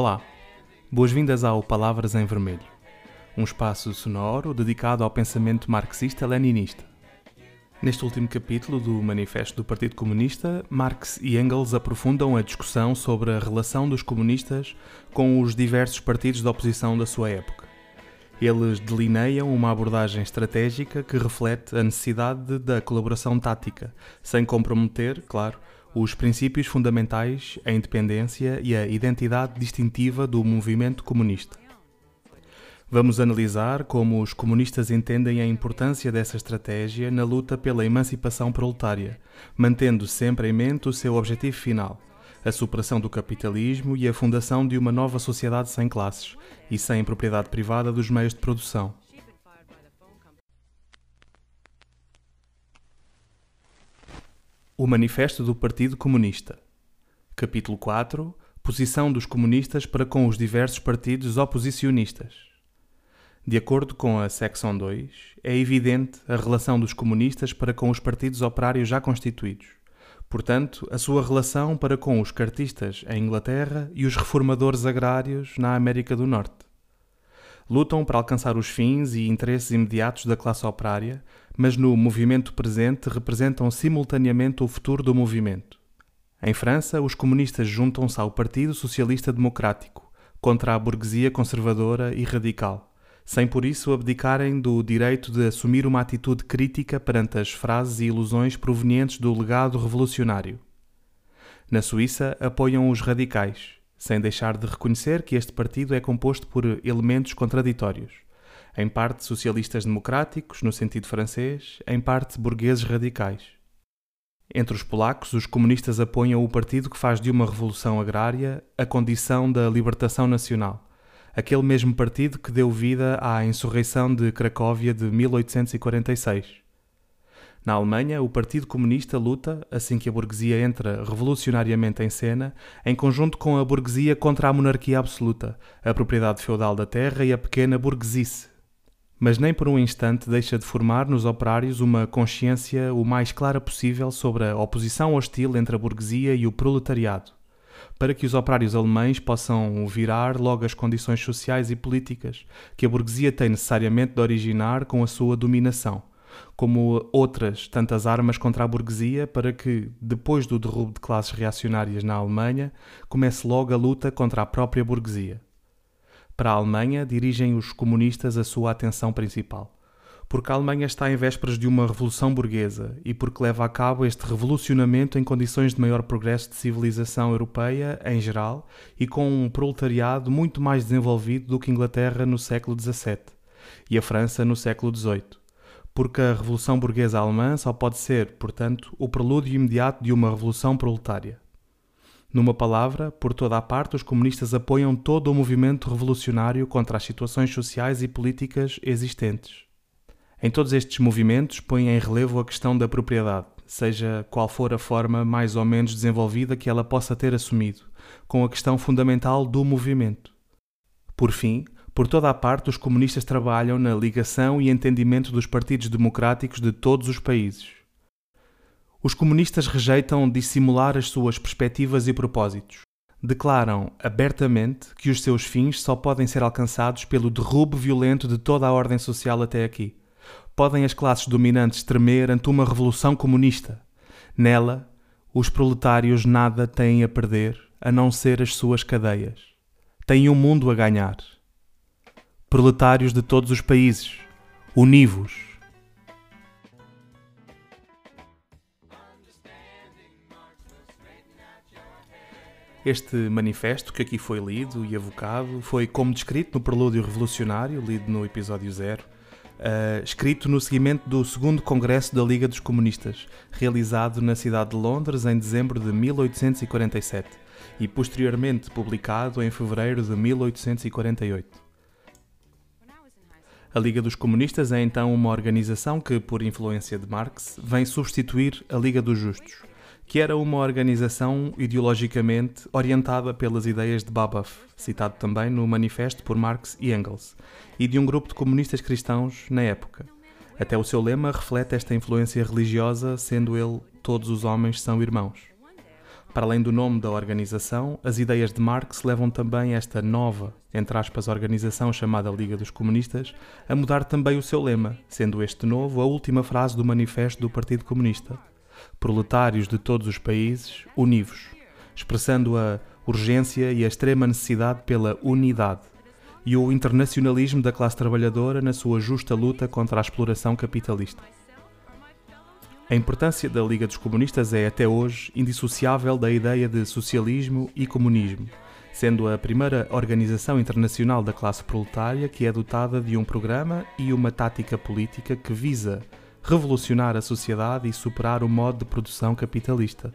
Olá, boas-vindas ao Palavras em Vermelho, um espaço sonoro dedicado ao pensamento marxista-leninista. Neste último capítulo do Manifesto do Partido Comunista, Marx e Engels aprofundam a discussão sobre a relação dos comunistas com os diversos partidos da oposição da sua época. Eles delineiam uma abordagem estratégica que reflete a necessidade da colaboração tática, sem comprometer, claro, os princípios fundamentais, a independência e a identidade distintiva do movimento comunista. Vamos analisar como os comunistas entendem a importância dessa estratégia na luta pela emancipação proletária, mantendo sempre em mente o seu objetivo final, a superação do capitalismo e a fundação de uma nova sociedade sem classes e sem propriedade privada dos meios de produção. O Manifesto do Partido Comunista. Capítulo 4 Posição dos comunistas para com os diversos partidos oposicionistas. De acordo com a secção 2, é evidente a relação dos comunistas para com os partidos operários já constituídos. Portanto, a sua relação para com os cartistas em Inglaterra e os reformadores agrários na América do Norte. Lutam para alcançar os fins e interesses imediatos da classe operária, mas no movimento presente representam simultaneamente o futuro do movimento. Em França, os comunistas juntam-se ao Partido Socialista Democrático, contra a burguesia conservadora e radical sem por isso abdicarem do direito de assumir uma atitude crítica perante as frases e ilusões provenientes do legado revolucionário. Na Suíça, apoiam os radicais, sem deixar de reconhecer que este partido é composto por elementos contraditórios, em parte socialistas democráticos, no sentido francês, em parte burgueses radicais. Entre os polacos, os comunistas apoiam o partido que faz de uma revolução agrária a condição da libertação nacional aquele mesmo partido que deu vida à insurreição de Cracóvia de 1846. Na Alemanha, o Partido Comunista luta, assim que a burguesia entra revolucionariamente em cena, em conjunto com a burguesia contra a monarquia absoluta, a propriedade feudal da terra e a pequena burguesice. Mas nem por um instante deixa de formar nos operários uma consciência o mais clara possível sobre a oposição hostil entre a burguesia e o proletariado para que os operários alemães possam virar logo as condições sociais e políticas que a burguesia tem necessariamente de originar com a sua dominação, como outras tantas armas contra a burguesia para que, depois do derrubo de classes reacionárias na Alemanha, comece logo a luta contra a própria burguesia. Para a Alemanha, dirigem os comunistas a sua atenção principal porque a Alemanha está em vésperas de uma revolução burguesa e porque leva a cabo este revolucionamento em condições de maior progresso de civilização europeia em geral e com um proletariado muito mais desenvolvido do que Inglaterra no século XVII e a França no século XVIII. Porque a revolução burguesa alemã só pode ser, portanto, o prelúdio imediato de uma revolução proletária. Numa palavra, por toda a parte, os comunistas apoiam todo o movimento revolucionário contra as situações sociais e políticas existentes em todos estes movimentos põe em relevo a questão da propriedade, seja qual for a forma mais ou menos desenvolvida que ela possa ter assumido, com a questão fundamental do movimento. Por fim, por toda a parte, os comunistas trabalham na ligação e entendimento dos partidos democráticos de todos os países. Os comunistas rejeitam dissimular as suas perspectivas e propósitos. Declaram abertamente que os seus fins só podem ser alcançados pelo derrubo violento de toda a ordem social até aqui podem as classes dominantes tremer ante uma revolução comunista. Nela, os proletários nada têm a perder a não ser as suas cadeias. Têm um mundo a ganhar. Proletários de todos os países, univos. Este manifesto que aqui foi lido e evocado foi como descrito no Prelúdio Revolucionário, lido no episódio 0, uh, escrito no seguimento do segundo Congresso da Liga dos Comunistas, realizado na cidade de Londres em dezembro de 1847 e posteriormente publicado em fevereiro de 1848. A Liga dos Comunistas é então uma organização que, por influência de Marx, vem substituir a Liga dos Justos, que era uma organização ideologicamente orientada pelas ideias de Babeuf, citado também no Manifesto por Marx e Engels, e de um grupo de comunistas cristãos na época. Até o seu lema reflete esta influência religiosa, sendo ele todos os homens são irmãos. Para além do nome da organização, as ideias de Marx levam também esta nova, entre aspas, organização chamada Liga dos Comunistas, a mudar também o seu lema, sendo este novo a última frase do manifesto do Partido Comunista. Proletários de todos os países, univos, expressando a urgência e a extrema necessidade pela unidade e o internacionalismo da classe trabalhadora na sua justa luta contra a exploração capitalista. A importância da Liga dos Comunistas é, até hoje, indissociável da ideia de socialismo e comunismo, sendo a primeira organização internacional da classe proletária que é dotada de um programa e uma tática política que visa revolucionar a sociedade e superar o modo de produção capitalista.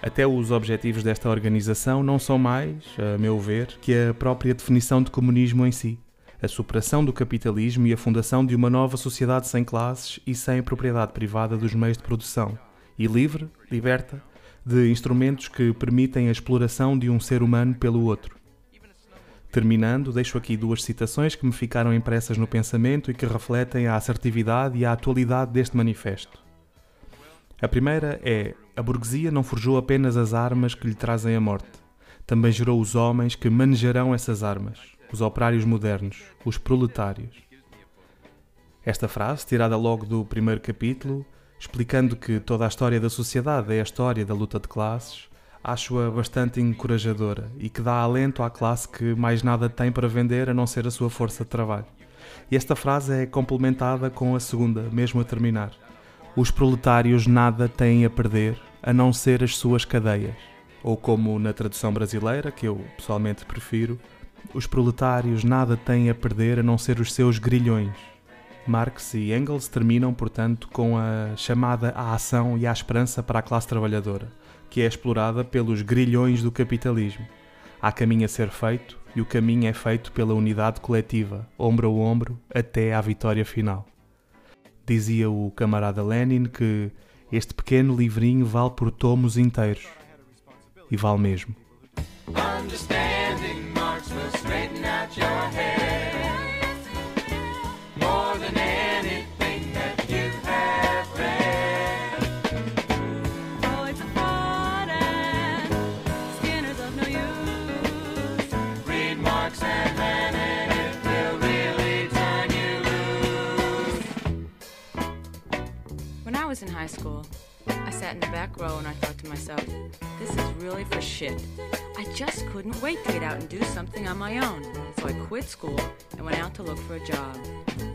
Até os objetivos desta organização não são mais, a meu ver, que a própria definição de comunismo em si a superação do capitalismo e a fundação de uma nova sociedade sem classes e sem propriedade privada dos meios de produção, e livre, liberta, de instrumentos que permitem a exploração de um ser humano pelo outro. Terminando, deixo aqui duas citações que me ficaram impressas no pensamento e que refletem a assertividade e a atualidade deste manifesto. A primeira é: A burguesia não forjou apenas as armas que lhe trazem a morte, também gerou os homens que manejarão essas armas os operários modernos, os proletários. Esta frase, tirada logo do primeiro capítulo, explicando que toda a história da sociedade é a história da luta de classes, acho-a bastante encorajadora e que dá alento à classe que mais nada tem para vender a não ser a sua força de trabalho. E esta frase é complementada com a segunda, mesmo a terminar. Os proletários nada têm a perder a não ser as suas cadeias. Ou como na tradução brasileira, que eu pessoalmente prefiro, os proletários nada têm a perder a não ser os seus grilhões. Marx e Engels terminam, portanto, com a chamada à ação e à esperança para a classe trabalhadora, que é explorada pelos grilhões do capitalismo. Há caminho a ser feito e o caminho é feito pela unidade coletiva, ombro a ombro, até à vitória final. Dizia o camarada Lenin que este pequeno livrinho vale por tomos inteiros. E vale mesmo. In the back row and I thought to myself, this is really for shit. I just couldn't wait to get out and do something on my own. So I quit school and went out to look for a job.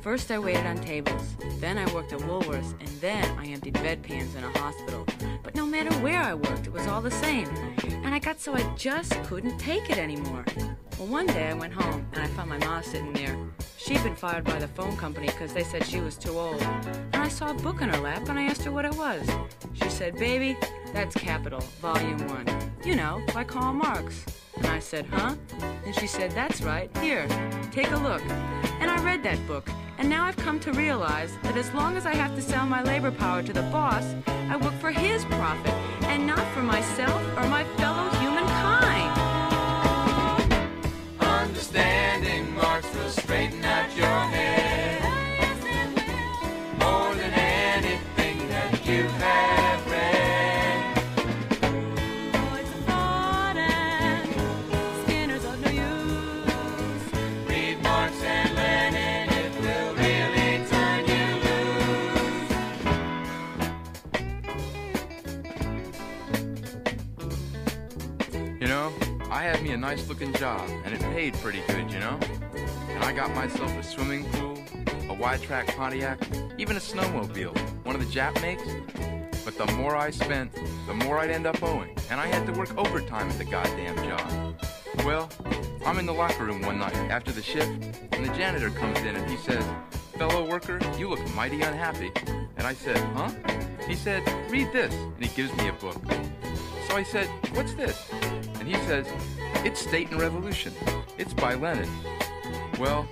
First, I waited on tables. Then, I worked at Woolworths. And then, I emptied bedpans in a hospital. But no matter where I worked, it was all the same. And I got so I just couldn't take it anymore. Well, one day I went home and I found my mom sitting there. She'd been fired by the phone company because they said she was too old. And I saw a book in her lap and I asked her what it was. She said, Baby, that's Capital, Volume 1. You know, by Karl Marx. And I said, Huh? And she said, That's right. Here, take a look. And I read that book. And now I've come to realize that as long as I have to sell my labor power to the boss, I work for his profit and not for myself or my fellow you know, I had me a nice looking job, and it paid pretty good, you know? And I got myself a swimming pool, a wide track Pontiac, even a snowmobile, one of the Jap makes. But the more I spent, the more I'd end up owing, and I had to work overtime at the goddamn job. Well, I'm in the locker room one night after the shift, and the janitor comes in and he says, Fellow worker, you look mighty unhappy. And I said, Huh? He said, Read this, and he gives me a book. So I said, What's this? And he says, It's State and Revolution. It's by Lenin. Well,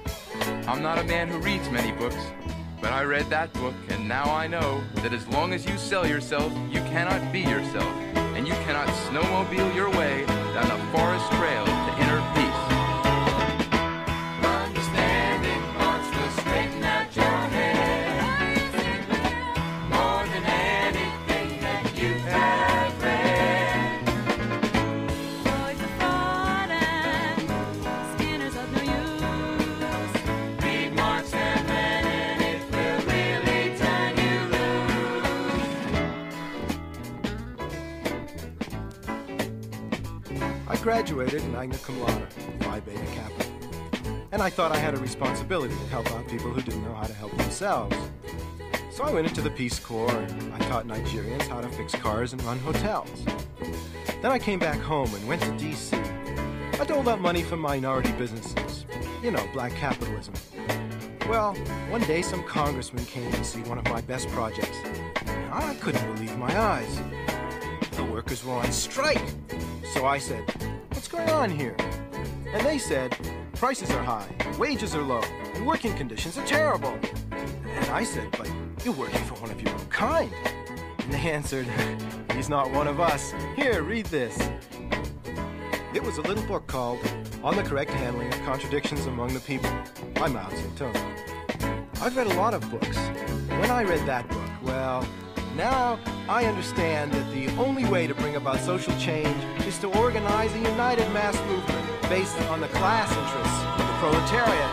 I'm not a man who reads many books, but I read that book, and now I know that as long as you sell yourself, you cannot be yourself, and you cannot snowmobile your way down the forest I graduated magna cum laude, Phi Beta Kappa. And I thought I had a responsibility to help out people who didn't know how to help themselves. So I went into the Peace Corps and I taught Nigerians how to fix cars and run hotels. Then I came back home and went to D.C. I doled out money for minority businesses. You know, black capitalism. Well, one day some congressman came to see one of my best projects. I couldn't believe my eyes. The workers were on strike. So I said, What's going on here? And they said, Prices are high, wages are low, and working conditions are terrible. And I said, But you're working for one of your own kind. And they answered, He's not one of us. Here, read this. It was a little book called On the Correct Handling of Contradictions Among the People by Mao Zedong. I've read a lot of books. When I read that book, well, now I understand that the only way to bring about social change is to organize a united mass movement based on the class interests of the proletariat